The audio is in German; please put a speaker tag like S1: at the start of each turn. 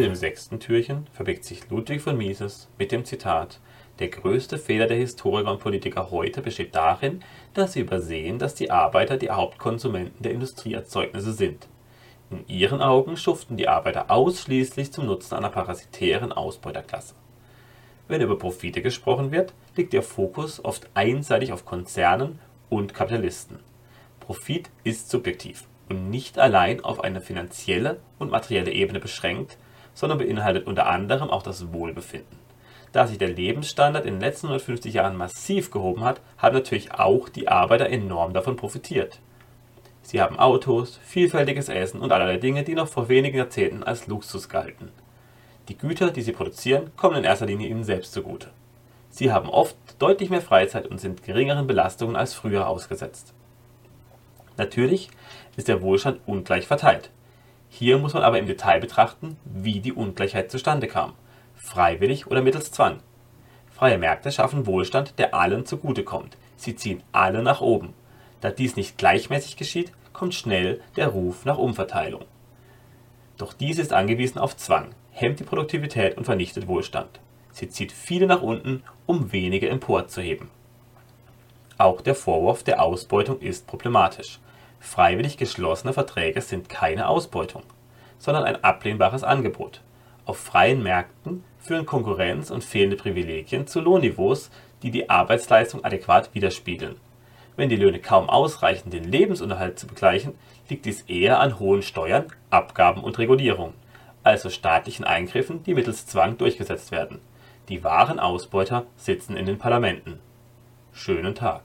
S1: Dem sechsten Türchen verbirgt sich Ludwig von Mises mit dem Zitat Der größte Fehler der Historiker und Politiker heute besteht darin, dass sie übersehen, dass die Arbeiter die Hauptkonsumenten der Industrieerzeugnisse sind. In ihren Augen schuften die Arbeiter ausschließlich zum Nutzen einer parasitären Ausbeuterklasse. Wenn über Profite gesprochen wird, liegt der Fokus oft einseitig auf Konzernen und Kapitalisten. Profit ist subjektiv und nicht allein auf eine finanzielle und materielle Ebene beschränkt, sondern beinhaltet unter anderem auch das Wohlbefinden. Da sich der Lebensstandard in den letzten 150 Jahren massiv gehoben hat, haben natürlich auch die Arbeiter enorm davon profitiert. Sie haben Autos, vielfältiges Essen und allerlei Dinge, die noch vor wenigen Jahrzehnten als Luxus galten. Die Güter, die sie produzieren, kommen in erster Linie ihnen selbst zugute. Sie haben oft deutlich mehr Freizeit und sind geringeren Belastungen als früher ausgesetzt. Natürlich ist der Wohlstand ungleich verteilt. Hier muss man aber im Detail betrachten, wie die Ungleichheit zustande kam, freiwillig oder mittels Zwang. Freie Märkte schaffen Wohlstand, der allen zugutekommt. Sie ziehen alle nach oben. Da dies nicht gleichmäßig geschieht, kommt schnell der Ruf nach Umverteilung. Doch dies ist angewiesen auf Zwang, hemmt die Produktivität und vernichtet Wohlstand. Sie zieht viele nach unten, um wenige emporzuheben. Auch der Vorwurf der Ausbeutung ist problematisch. Freiwillig geschlossene Verträge sind keine Ausbeutung, sondern ein ablehnbares Angebot. Auf freien Märkten führen Konkurrenz und fehlende Privilegien zu Lohnniveaus, die die Arbeitsleistung adäquat widerspiegeln. Wenn die Löhne kaum ausreichen, den Lebensunterhalt zu begleichen, liegt dies eher an hohen Steuern, Abgaben und Regulierungen, also staatlichen Eingriffen, die mittels Zwang durchgesetzt werden. Die wahren Ausbeuter sitzen in den Parlamenten. Schönen Tag